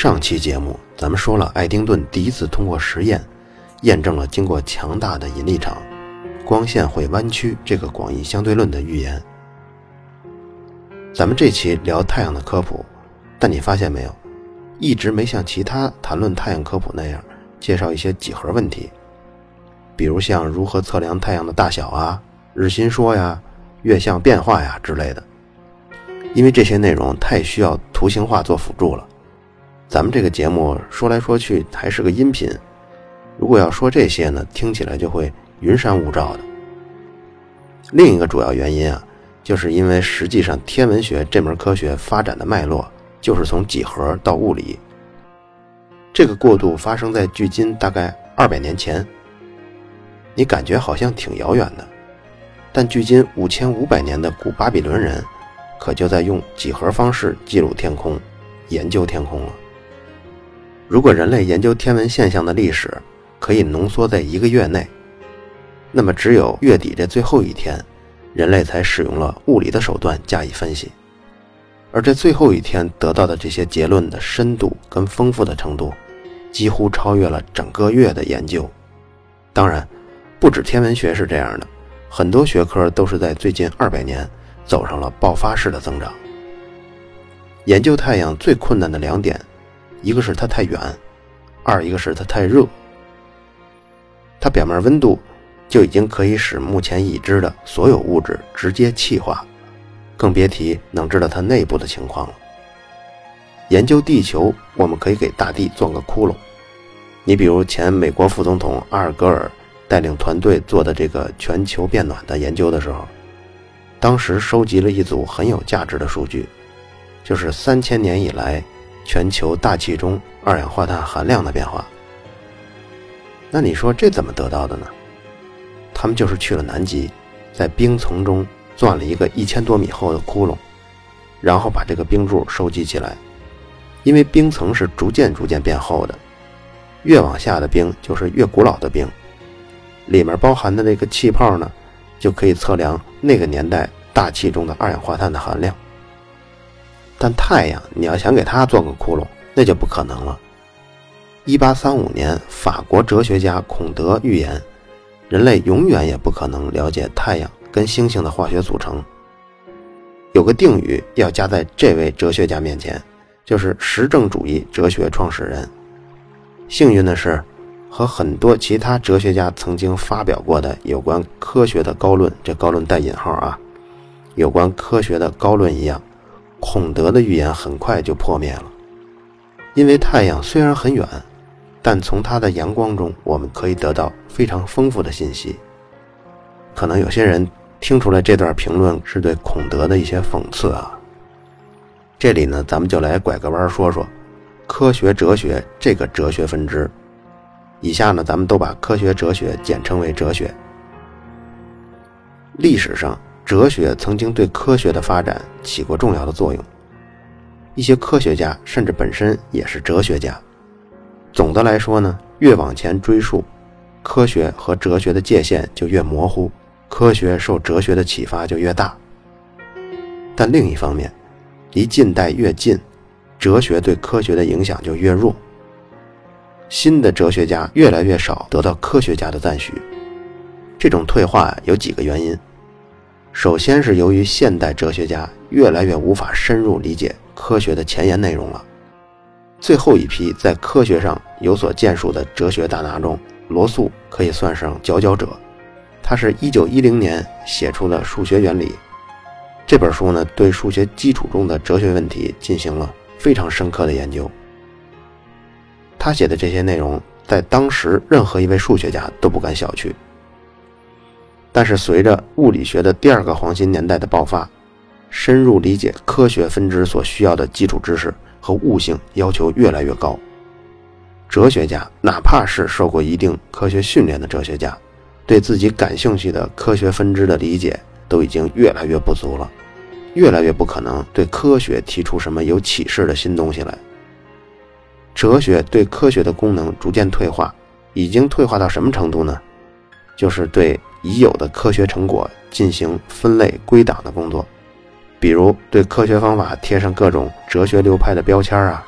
上期节目咱们说了，爱丁顿第一次通过实验。验证了经过强大的引力场，光线会弯曲这个广义相对论的预言。咱们这期聊太阳的科普，但你发现没有，一直没像其他谈论太阳科普那样介绍一些几何问题，比如像如何测量太阳的大小啊、日心说呀、月相变化呀之类的，因为这些内容太需要图形化做辅助了。咱们这个节目说来说去还是个音频。如果要说这些呢，听起来就会云山雾罩的。另一个主要原因啊，就是因为实际上天文学这门科学发展的脉络就是从几何到物理，这个过渡发生在距今大概二百年前。你感觉好像挺遥远的，但距今五千五百年的古巴比伦人，可就在用几何方式记录天空、研究天空了。如果人类研究天文现象的历史，可以浓缩在一个月内，那么只有月底这最后一天，人类才使用了物理的手段加以分析，而这最后一天得到的这些结论的深度跟丰富的程度，几乎超越了整个月的研究。当然，不止天文学是这样的，很多学科都是在最近二百年走上了爆发式的增长。研究太阳最困难的两点，一个是它太远，二一个是它太热。它表面温度就已经可以使目前已知的所有物质直接气化，更别提能知道它内部的情况了。研究地球，我们可以给大地钻个窟窿。你比如前美国副总统阿尔戈尔带领团队做的这个全球变暖的研究的时候，当时收集了一组很有价值的数据，就是三千年以来全球大气中二氧化碳含量的变化。那你说这怎么得到的呢？他们就是去了南极，在冰层中钻了一个一千多米厚的窟窿，然后把这个冰柱收集起来。因为冰层是逐渐逐渐变厚的，越往下的冰就是越古老的冰，里面包含的那个气泡呢，就可以测量那个年代大气中的二氧化碳的含量。但太阳，你要想给它做个窟窿，那就不可能了。一八三五年，法国哲学家孔德预言，人类永远也不可能了解太阳跟星星的化学组成。有个定语要加在这位哲学家面前，就是实证主义哲学创始人。幸运的是，和很多其他哲学家曾经发表过的有关科学的高论（这高论带引号啊），有关科学的高论一样，孔德的预言很快就破灭了，因为太阳虽然很远。但从它的阳光中，我们可以得到非常丰富的信息。可能有些人听出来这段评论是对孔德的一些讽刺啊。这里呢，咱们就来拐个弯说说科学哲学这个哲学分支。以下呢，咱们都把科学哲学简称为哲学。历史上，哲学曾经对科学的发展起过重要的作用。一些科学家甚至本身也是哲学家。总的来说呢，越往前追溯，科学和哲学的界限就越模糊，科学受哲学的启发就越大。但另一方面，离近代越近，哲学对科学的影响就越弱。新的哲学家越来越少得到科学家的赞许，这种退化有几个原因。首先是由于现代哲学家越来越无法深入理解科学的前沿内容了。最后一批在科学上有所建树的哲学大拿中，罗素可以算上佼佼者。他是一九一零年写出了《数学原理》这本书呢，对数学基础中的哲学问题进行了非常深刻的研究。他写的这些内容，在当时任何一位数学家都不敢小觑。但是，随着物理学的第二个黄金年代的爆发，深入理解科学分支所需要的基础知识。和悟性要求越来越高。哲学家，哪怕是受过一定科学训练的哲学家，对自己感兴趣的科学分支的理解都已经越来越不足了，越来越不可能对科学提出什么有启示的新东西来。哲学对科学的功能逐渐退化，已经退化到什么程度呢？就是对已有的科学成果进行分类归档的工作，比如对科学方法贴上各种哲学流派的标签啊，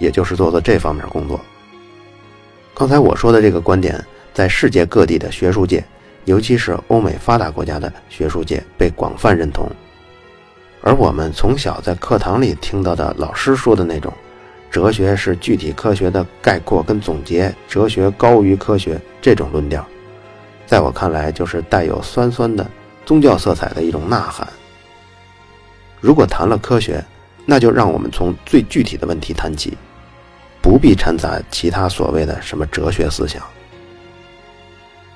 也就是做做这方面工作。刚才我说的这个观点，在世界各地的学术界，尤其是欧美发达国家的学术界被广泛认同。而我们从小在课堂里听到的老师说的那种，哲学是具体科学的概括跟总结，哲学高于科学这种论调，在我看来就是带有酸酸的宗教色彩的一种呐喊。如果谈了科学，那就让我们从最具体的问题谈起。不必掺杂其他所谓的什么哲学思想。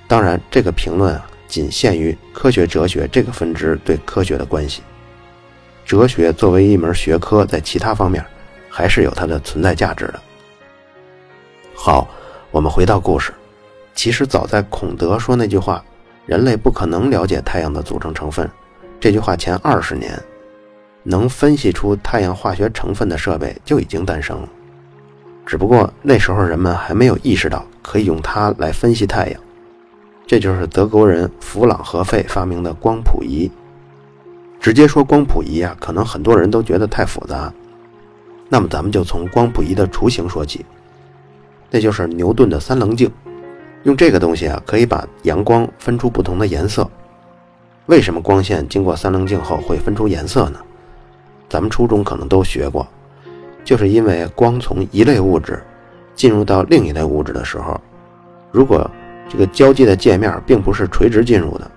当然，这个评论啊，仅限于科学哲学这个分支对科学的关系。哲学作为一门学科，在其他方面还是有它的存在价值的。好，我们回到故事。其实早在孔德说那句话“人类不可能了解太阳的组成成分”这句话前二十年，能分析出太阳化学成分的设备就已经诞生了。只不过那时候人们还没有意识到可以用它来分析太阳，这就是德国人弗朗和费发明的光谱仪。直接说光谱仪啊，可能很多人都觉得太复杂。那么咱们就从光谱仪的雏形说起，那就是牛顿的三棱镜。用这个东西啊，可以把阳光分出不同的颜色。为什么光线经过三棱镜后会分出颜色呢？咱们初中可能都学过。就是因为光从一类物质进入到另一类物质的时候，如果这个交界的界面并不是垂直进入的，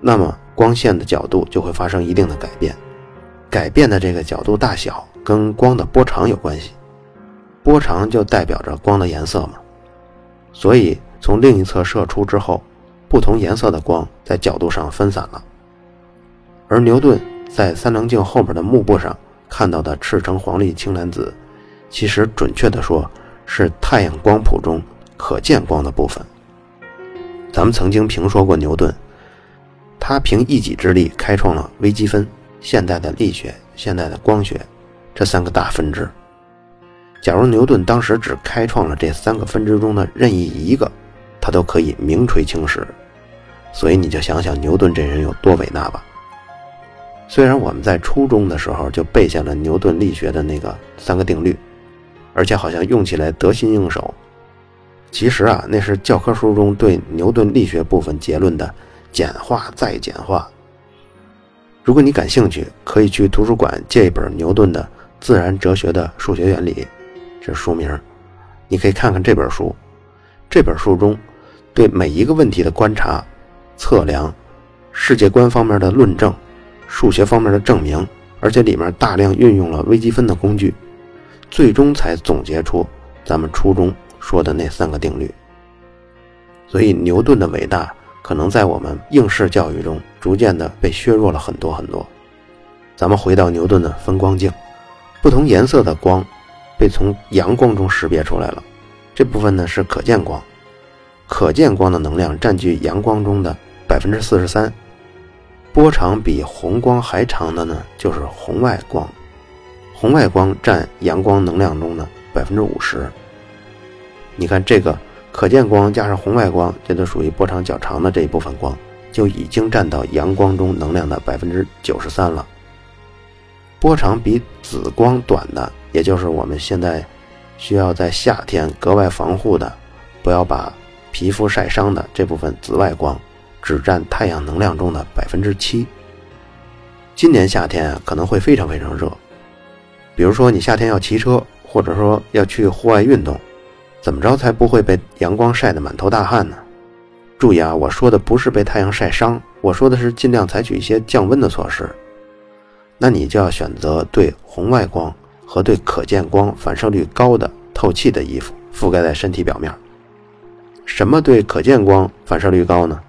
那么光线的角度就会发生一定的改变。改变的这个角度大小跟光的波长有关系，波长就代表着光的颜色嘛。所以从另一侧射出之后，不同颜色的光在角度上分散了。而牛顿在三棱镜后面的幕布上。看到的赤橙黄绿青蓝紫，其实准确的说，是太阳光谱中可见光的部分。咱们曾经评说过牛顿，他凭一己之力开创了微积分、现代的力学、现代的光学这三个大分支。假如牛顿当时只开创了这三个分支中的任意一个，他都可以名垂青史。所以你就想想牛顿这人有多伟大吧。虽然我们在初中的时候就背下了牛顿力学的那个三个定律，而且好像用起来得心应手，其实啊，那是教科书中对牛顿力学部分结论的简化再简化。如果你感兴趣，可以去图书馆借一本牛顿的《自然哲学的数学原理》，这是书名，你可以看看这本书。这本书中对每一个问题的观察、测量、世界观方面的论证。数学方面的证明，而且里面大量运用了微积分的工具，最终才总结出咱们初中说的那三个定律。所以牛顿的伟大，可能在我们应试教育中逐渐的被削弱了很多很多。咱们回到牛顿的分光镜，不同颜色的光被从阳光中识别出来了，这部分呢是可见光，可见光的能量占据阳光中的百分之四十三。波长比红光还长的呢，就是红外光。红外光占阳光能量中的百分之五十。你看这个可见光加上红外光，这都属于波长较长的这一部分光，就已经占到阳光中能量的百分之九十三了。波长比紫光短的，也就是我们现在需要在夏天格外防护的，不要把皮肤晒伤的这部分紫外光。只占太阳能量中的百分之七。今年夏天啊可能会非常非常热，比如说你夏天要骑车，或者说要去户外运动，怎么着才不会被阳光晒得满头大汗呢？注意啊，我说的不是被太阳晒伤，我说的是尽量采取一些降温的措施。那你就要选择对红外光和对可见光反射率高的透气的衣服覆盖在身体表面。什么对可见光反射率高呢？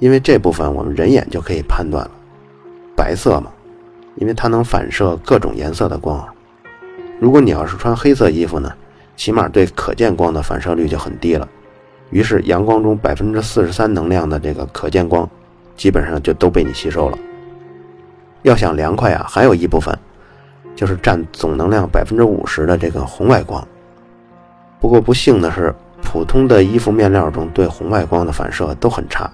因为这部分我们人眼就可以判断了，白色嘛，因为它能反射各种颜色的光。如果你要是穿黑色衣服呢，起码对可见光的反射率就很低了。于是阳光中百分之四十三能量的这个可见光，基本上就都被你吸收了。要想凉快啊，还有一部分就是占总能量百分之五十的这个红外光。不过不幸的是，普通的衣服面料中对红外光的反射都很差。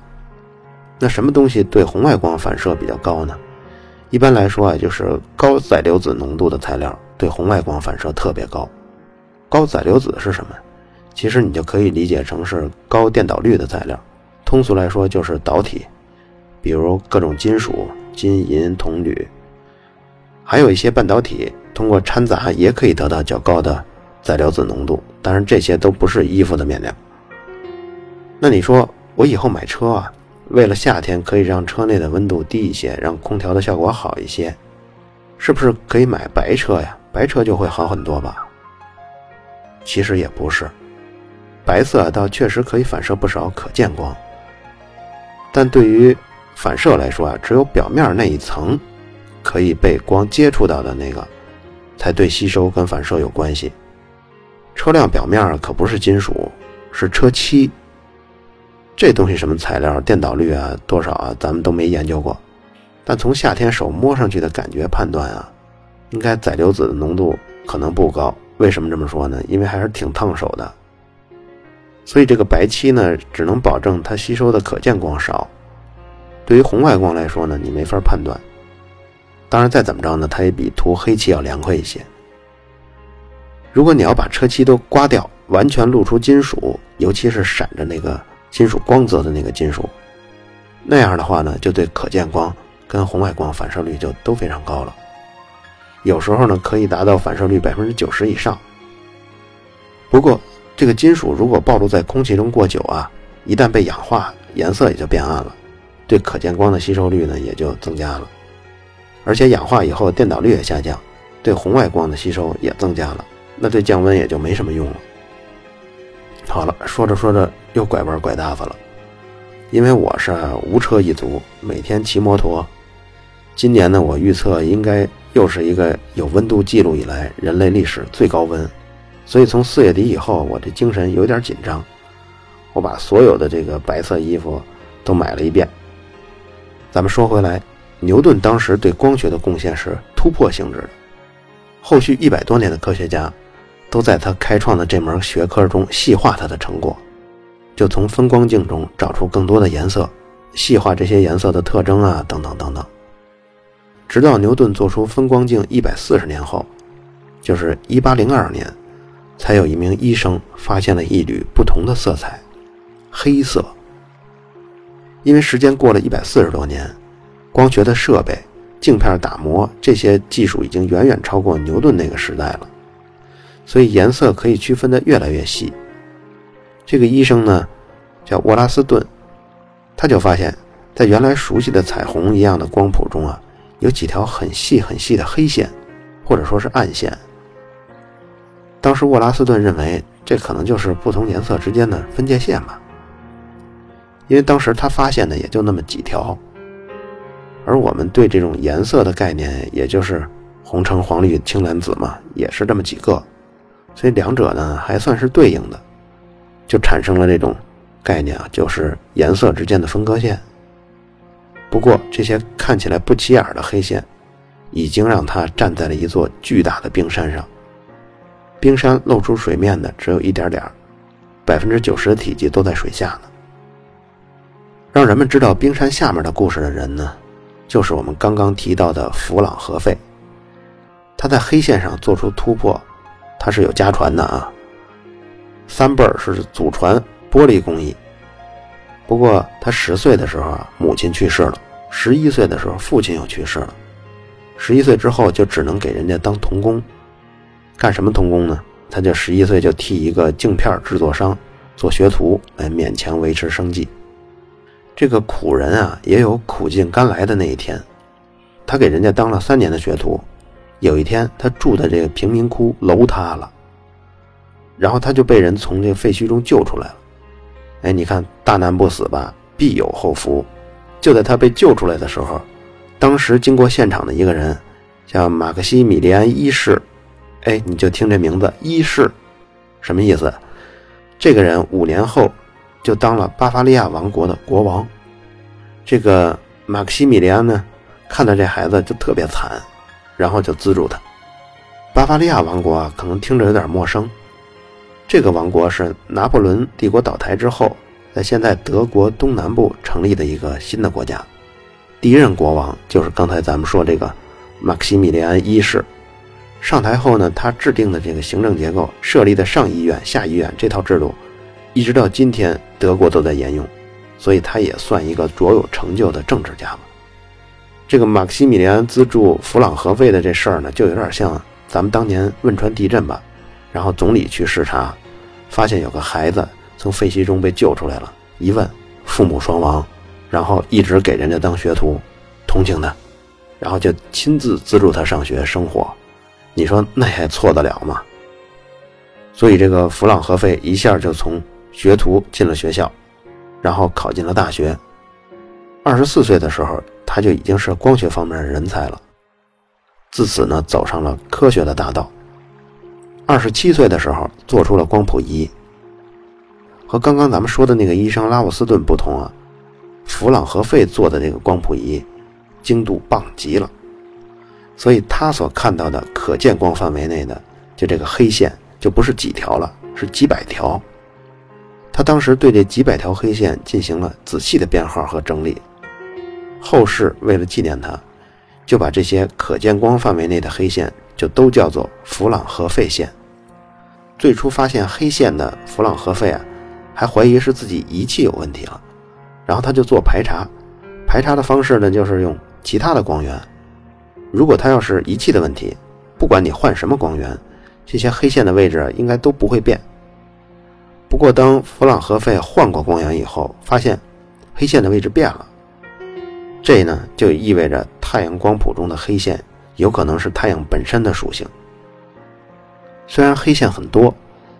那什么东西对红外光反射比较高呢？一般来说啊，就是高载流子浓度的材料对红外光反射特别高。高载流子是什么？其实你就可以理解成是高电导率的材料。通俗来说就是导体，比如各种金属。金银铜铝，还有一些半导体，通过掺杂也可以得到较高的载流子浓度。当然，这些都不是衣服的面料。那你说，我以后买车啊，为了夏天可以让车内的温度低一些，让空调的效果好一些，是不是可以买白车呀？白车就会好很多吧？其实也不是，白色倒确实可以反射不少可见光，但对于反射来说啊，只有表面那一层可以被光接触到的那个，才对吸收跟反射有关系。车辆表面可不是金属，是车漆。这东西什么材料、电导率啊多少啊，咱们都没研究过。但从夏天手摸上去的感觉判断啊，应该载流子的浓度可能不高。为什么这么说呢？因为还是挺烫手的。所以这个白漆呢，只能保证它吸收的可见光少。对于红外光来说呢，你没法判断。当然，再怎么着呢，它也比涂黑漆要凉快一些。如果你要把车漆都刮掉，完全露出金属，尤其是闪着那个金属光泽的那个金属，那样的话呢，就对可见光跟红外光反射率就都非常高了。有时候呢，可以达到反射率百分之九十以上。不过，这个金属如果暴露在空气中过久啊，一旦被氧化，颜色也就变暗了。对可见光的吸收率呢也就增加了，而且氧化以后电导率也下降，对红外光的吸收也增加了，那对降温也就没什么用了。好了，说着说着又拐弯拐大发了，因为我是无车一族，每天骑摩托，今年呢我预测应该又是一个有温度记录以来人类历史最高温，所以从四月底以后我这精神有点紧张，我把所有的这个白色衣服都买了一遍。咱们说回来，牛顿当时对光学的贡献是突破性质的。后续一百多年的科学家，都在他开创的这门学科中细化他的成果，就从分光镜中找出更多的颜色，细化这些颜色的特征啊，等等等等。直到牛顿做出分光镜一百四十年后，就是一八零二年，才有一名医生发现了一缕不同的色彩——黑色。因为时间过了一百四十多年，光学的设备、镜片打磨这些技术已经远远超过牛顿那个时代了，所以颜色可以区分的越来越细。这个医生呢，叫沃拉斯顿，他就发现，在原来熟悉的彩虹一样的光谱中啊，有几条很细很细的黑线，或者说是暗线。当时沃拉斯顿认为，这可能就是不同颜色之间的分界线吧。因为当时他发现的也就那么几条，而我们对这种颜色的概念，也就是红橙黄绿青蓝紫嘛，也是这么几个，所以两者呢还算是对应的，就产生了这种概念啊，就是颜色之间的分割线。不过这些看起来不起眼的黑线，已经让他站在了一座巨大的冰山上，冰山露出水面的只有一点点百分之九十的体积都在水下呢。让人们知道冰山下面的故事的人呢，就是我们刚刚提到的弗朗和费。他在黑线上做出突破，他是有家传的啊。三辈儿是祖传玻璃工艺。不过他十岁的时候啊，母亲去世了；十一岁的时候，父亲又去世了。十一岁之后就只能给人家当童工，干什么童工呢？他就十一岁就替一个镜片制作商做学徒，来勉强维持生计。这个苦人啊，也有苦尽甘来的那一天。他给人家当了三年的学徒，有一天他住的这个贫民窟楼塌了，然后他就被人从这个废墟中救出来了。哎，你看大难不死吧，必有后福。就在他被救出来的时候，当时经过现场的一个人，叫马克西米利安一世，哎，你就听这名字一世，什么意思？这个人五年后就当了巴伐利亚王国的国王。这个马克西米利安呢，看到这孩子就特别惨，然后就资助他。巴伐利亚王国啊，可能听着有点陌生。这个王国是拿破仑帝国倒台之后，在现在德国东南部成立的一个新的国家。第一任国王就是刚才咱们说这个马克西米利安一世。上台后呢，他制定的这个行政结构、设立的上议院、下议院这套制度，一直到今天德国都在沿用，所以他也算一个卓有成就的政治家吧。这个马克西米利安资助弗朗和费的这事儿呢，就有点像咱们当年汶川地震吧，然后总理去视察。发现有个孩子从废墟中被救出来了，一问父母双亡，然后一直给人家当学徒，同情他，然后就亲自资助他上学生活，你说那还错得了吗？所以这个弗朗和费一下就从学徒进了学校，然后考进了大学。二十四岁的时候，他就已经是光学方面的人才了，自此呢走上了科学的大道。二十七岁的时候做出了光谱仪，和刚刚咱们说的那个医生拉沃斯顿不同啊，弗朗和费做的这个光谱仪精度棒极了，所以他所看到的可见光范围内的就这个黑线就不是几条了，是几百条。他当时对这几百条黑线进行了仔细的编号和整理，后世为了纪念他，就把这些可见光范围内的黑线就都叫做弗朗和费线。最初发现黑线的弗朗和费啊，还怀疑是自己仪器有问题了，然后他就做排查，排查的方式呢就是用其他的光源。如果他要是仪器的问题，不管你换什么光源，这些黑线的位置应该都不会变。不过当弗朗和费换过光源以后，发现黑线的位置变了，这呢就意味着太阳光谱中的黑线有可能是太阳本身的属性。虽然黑线很多，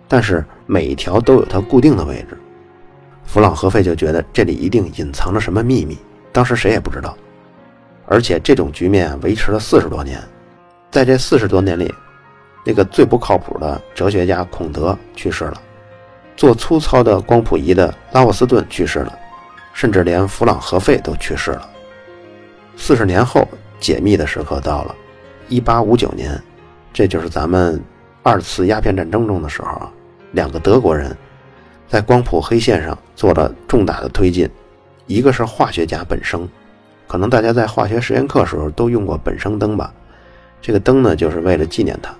但是每一条都有它固定的位置。弗朗和费就觉得这里一定隐藏着什么秘密，当时谁也不知道。而且这种局面维持了四十多年，在这四十多年里，那个最不靠谱的哲学家孔德去世了，做粗糙的光谱仪的拉沃斯顿去世了，甚至连弗朗和费都去世了。四十年后，解密的时刻到了，一八五九年，这就是咱们。二次鸦片战争中的时候啊，两个德国人在光谱黑线上做了重大的推进。一个是化学家本生，可能大家在化学实验课时候都用过本生灯吧？这个灯呢，就是为了纪念他。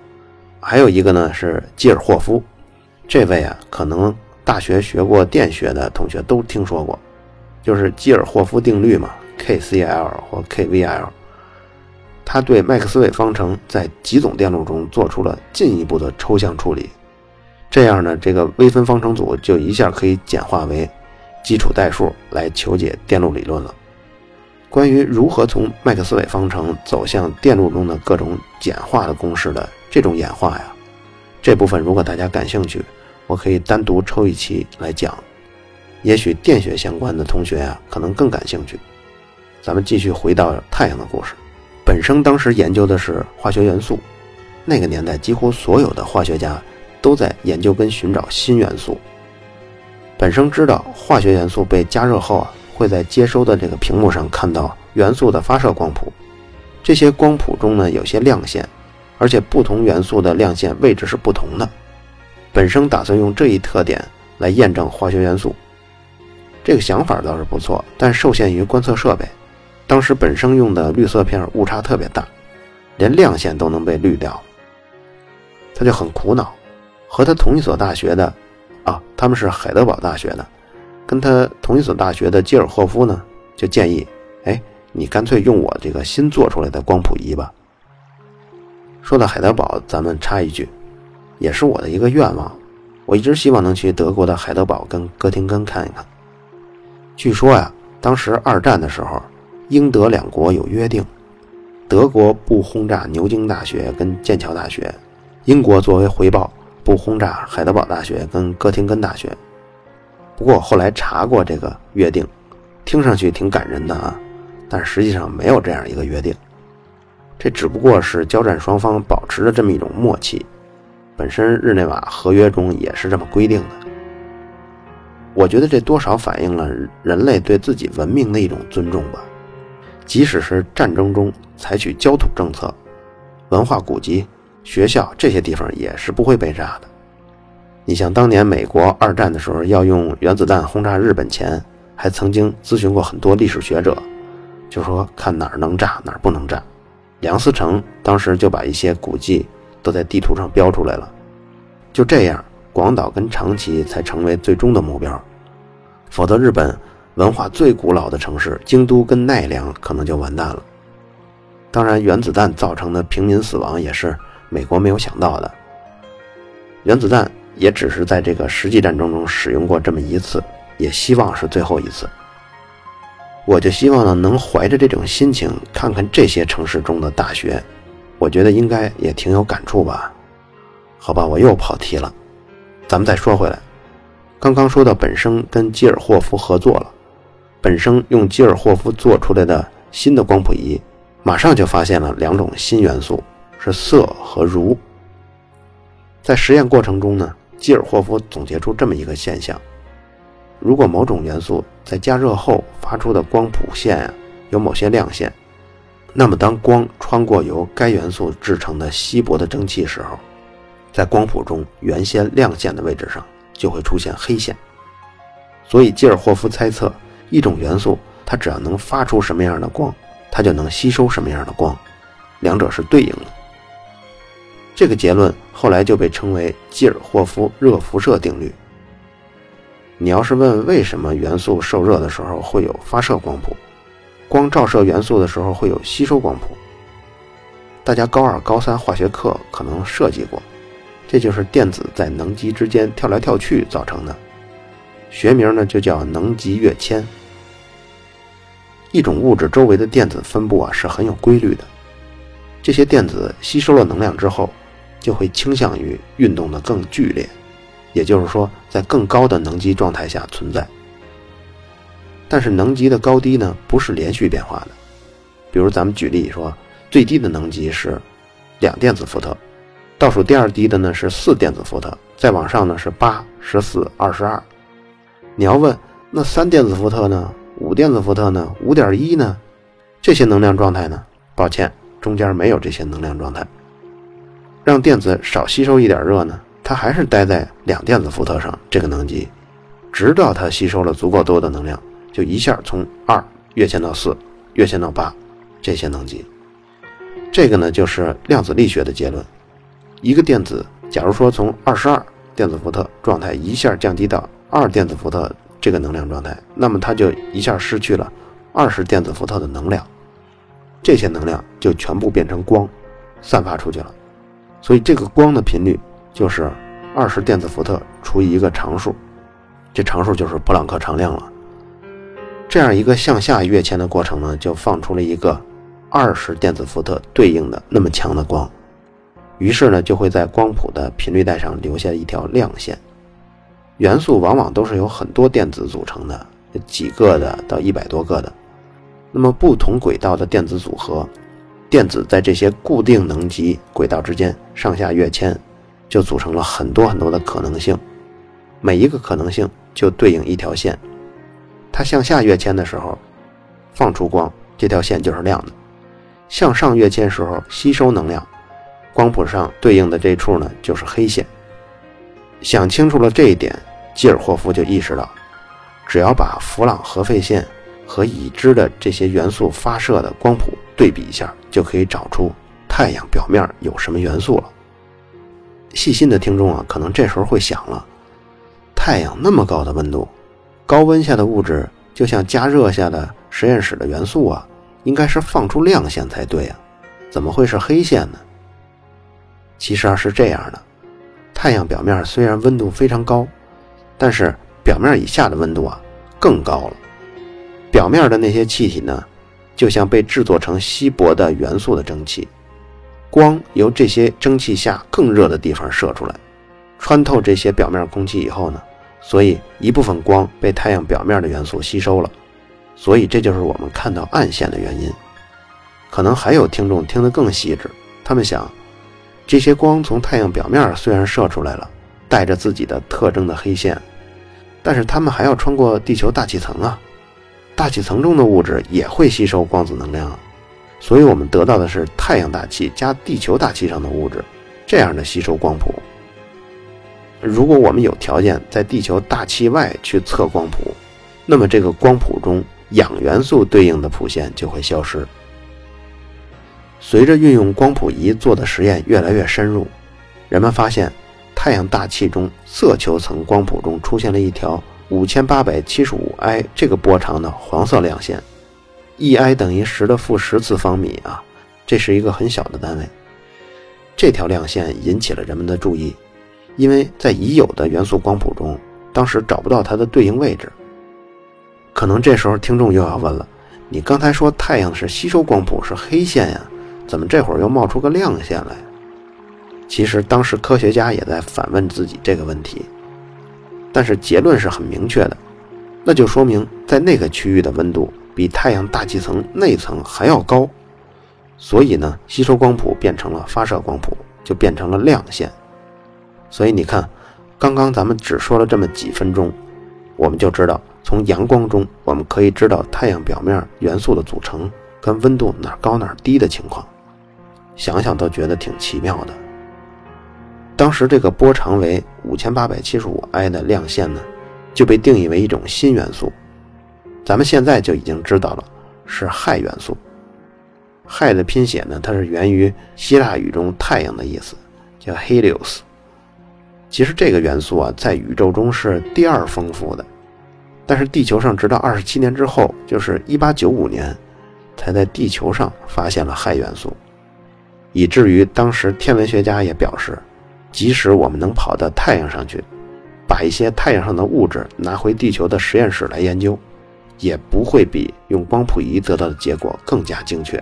还有一个呢是基尔霍夫，这位啊，可能大学学过电学的同学都听说过，就是基尔霍夫定律嘛，KCl 或 KVL。他对麦克斯韦方程在极总电路中做出了进一步的抽象处理，这样呢，这个微分方程组就一下可以简化为基础代数来求解电路理论了。关于如何从麦克斯韦方程走向电路中的各种简化的公式的这种演化呀，这部分如果大家感兴趣，我可以单独抽一期来讲。也许电学相关的同学呀，可能更感兴趣。咱们继续回到太阳的故事。本生当时研究的是化学元素，那个年代几乎所有的化学家都在研究跟寻找新元素。本生知道化学元素被加热后啊，会在接收的这个屏幕上看到元素的发射光谱，这些光谱中呢有些亮线，而且不同元素的亮线位置是不同的。本生打算用这一特点来验证化学元素，这个想法倒是不错，但受限于观测设备。当时本生用的绿色片误差特别大，连亮线都能被滤掉，他就很苦恼。和他同一所大学的，啊，他们是海德堡大学的，跟他同一所大学的基尔霍夫呢，就建议，哎，你干脆用我这个新做出来的光谱仪吧。说到海德堡，咱们插一句，也是我的一个愿望，我一直希望能去德国的海德堡跟哥廷根看一看。据说呀，当时二战的时候。英德两国有约定，德国不轰炸牛津大学跟剑桥大学，英国作为回报不轰炸海德堡大学跟哥廷根大学。不过我后来查过这个约定，听上去挺感人的啊，但实际上没有这样一个约定。这只不过是交战双方保持着这么一种默契，本身日内瓦合约中也是这么规定的。我觉得这多少反映了人类对自己文明的一种尊重吧。即使是战争中采取焦土政策，文化古迹、学校这些地方也是不会被炸的。你像当年美国二战的时候要用原子弹轰炸日本前，还曾经咨询过很多历史学者，就说看哪儿能炸，哪儿不能炸。梁思成当时就把一些古迹都在地图上标出来了。就这样。广岛跟长崎才成为最终的目标，否则日本文化最古老的城市京都跟奈良可能就完蛋了。当然，原子弹造成的平民死亡也是美国没有想到的。原子弹也只是在这个实际战争中使用过这么一次，也希望是最后一次。我就希望呢，能怀着这种心情看看这些城市中的大学，我觉得应该也挺有感触吧。好吧，我又跑题了。咱们再说回来，刚刚说到本生跟基尔霍夫合作了，本生用基尔霍夫做出来的新的光谱仪，马上就发现了两种新元素，是铯和铷。在实验过程中呢，基尔霍夫总结出这么一个现象：如果某种元素在加热后发出的光谱线啊有某些亮线，那么当光穿过由该元素制成的稀薄的蒸汽时候，在光谱中原先亮线的位置上就会出现黑线，所以基尔霍夫猜测，一种元素它只要能发出什么样的光，它就能吸收什么样的光，两者是对应的。这个结论后来就被称为基尔霍夫热辐射定律。你要是问为什么元素受热的时候会有发射光谱，光照射元素的时候会有吸收光谱，大家高二、高三化学课可能涉及过。这就是电子在能级之间跳来跳去造成的，学名呢就叫能级跃迁。一种物质周围的电子分布啊是很有规律的，这些电子吸收了能量之后，就会倾向于运动的更剧烈，也就是说，在更高的能级状态下存在。但是能级的高低呢不是连续变化的，比如咱们举例说，最低的能级是两电子伏特。倒数第二低的呢是四电子伏特，再往上呢是八、十四、二十二。你要问那三电子伏特呢？五电子伏特呢？五点一呢？这些能量状态呢？抱歉，中间没有这些能量状态。让电子少吸收一点热呢，它还是待在两电子伏特上这个能级，直到它吸收了足够多的能量，就一下从二跃迁到四，跃迁到八这些能级。这个呢就是量子力学的结论。一个电子，假如说从二十二电子伏特状态一下降低到二电子伏特这个能量状态，那么它就一下失去了二十电子伏特的能量，这些能量就全部变成光，散发出去了。所以这个光的频率就是二十电子伏特除以一个常数，这常数就是普朗克常量了。这样一个向下跃迁的过程呢，就放出了一个二十电子伏特对应的那么强的光。于是呢，就会在光谱的频率带上留下一条亮线。元素往往都是由很多电子组成的，几个的到一百多个的。那么不同轨道的电子组合，电子在这些固定能级轨道之间上下跃迁，就组成了很多很多的可能性。每一个可能性就对应一条线。它向下跃迁的时候，放出光，这条线就是亮的；向上跃迁时候，吸收能量。光谱上对应的这处呢，就是黑线。想清楚了这一点，基尔霍夫就意识到，只要把弗朗核废线和已知的这些元素发射的光谱对比一下，就可以找出太阳表面有什么元素了。细心的听众啊，可能这时候会想了：太阳那么高的温度，高温下的物质就像加热下的实验室的元素啊，应该是放出亮线才对啊，怎么会是黑线呢？其实啊是这样的，太阳表面虽然温度非常高，但是表面以下的温度啊更高了。表面的那些气体呢，就像被制作成稀薄的元素的蒸汽，光由这些蒸汽下更热的地方射出来，穿透这些表面空气以后呢，所以一部分光被太阳表面的元素吸收了，所以这就是我们看到暗线的原因。可能还有听众听得更细致，他们想，这些光从太阳表面虽然射出来了，带着自己的特征的黑线，但是它们还要穿过地球大气层啊，大气层中的物质也会吸收光子能量，所以我们得到的是太阳大气加地球大气上的物质这样的吸收光谱。如果我们有条件在地球大气外去测光谱，那么这个光谱中氧元素对应的谱线就会消失。随着运用光谱仪做的实验越来越深入，人们发现太阳大气中色球层光谱中出现了一条五千八百七十五 i 这个波长的黄色亮线，一 i 等于十的负十次方米啊，这是一个很小的单位。这条亮线引起了人们的注意，因为在已有的元素光谱中，当时找不到它的对应位置。可能这时候听众又要问了：你刚才说太阳是吸收光谱是黑线呀？怎么这会儿又冒出个亮线来？其实当时科学家也在反问自己这个问题，但是结论是很明确的，那就说明在那个区域的温度比太阳大气层内层还要高，所以呢，吸收光谱变成了发射光谱，就变成了亮线。所以你看，刚刚咱们只说了这么几分钟，我们就知道从阳光中我们可以知道太阳表面元素的组成跟温度哪高哪低的情况。想想都觉得挺奇妙的。当时这个波长为五千八百七十五 i 的亮线呢，就被定义为一种新元素。咱们现在就已经知道了，是氦元素。氦的拼写呢，它是源于希腊语中太阳的意思，叫 Helios。其实这个元素啊，在宇宙中是第二丰富的，但是地球上直到二十七年之后，就是一八九五年，才在地球上发现了氦元素。以至于当时天文学家也表示，即使我们能跑到太阳上去，把一些太阳上的物质拿回地球的实验室来研究，也不会比用光谱仪得到的结果更加精确。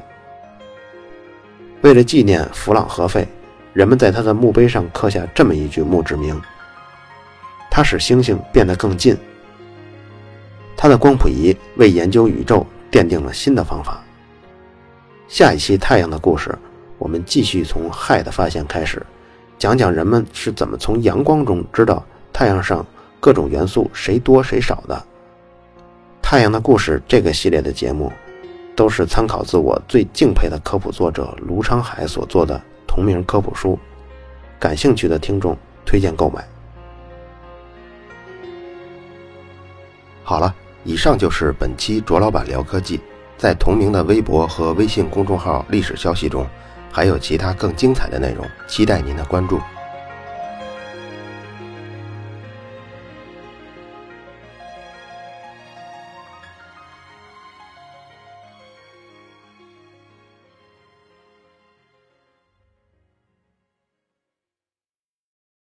为了纪念弗朗和费，人们在他的墓碑上刻下这么一句墓志铭：“他使星星变得更近。”他的光谱仪为研究宇宙奠定了新的方法。下一期太阳的故事。我们继续从氦的发现开始，讲讲人们是怎么从阳光中知道太阳上各种元素谁多谁少的。太阳的故事这个系列的节目，都是参考自我最敬佩的科普作者卢昌海所做的同名科普书，感兴趣的听众推荐购买。好了，以上就是本期卓老板聊科技，在同名的微博和微信公众号历史消息中。还有其他更精彩的内容，期待您的关注。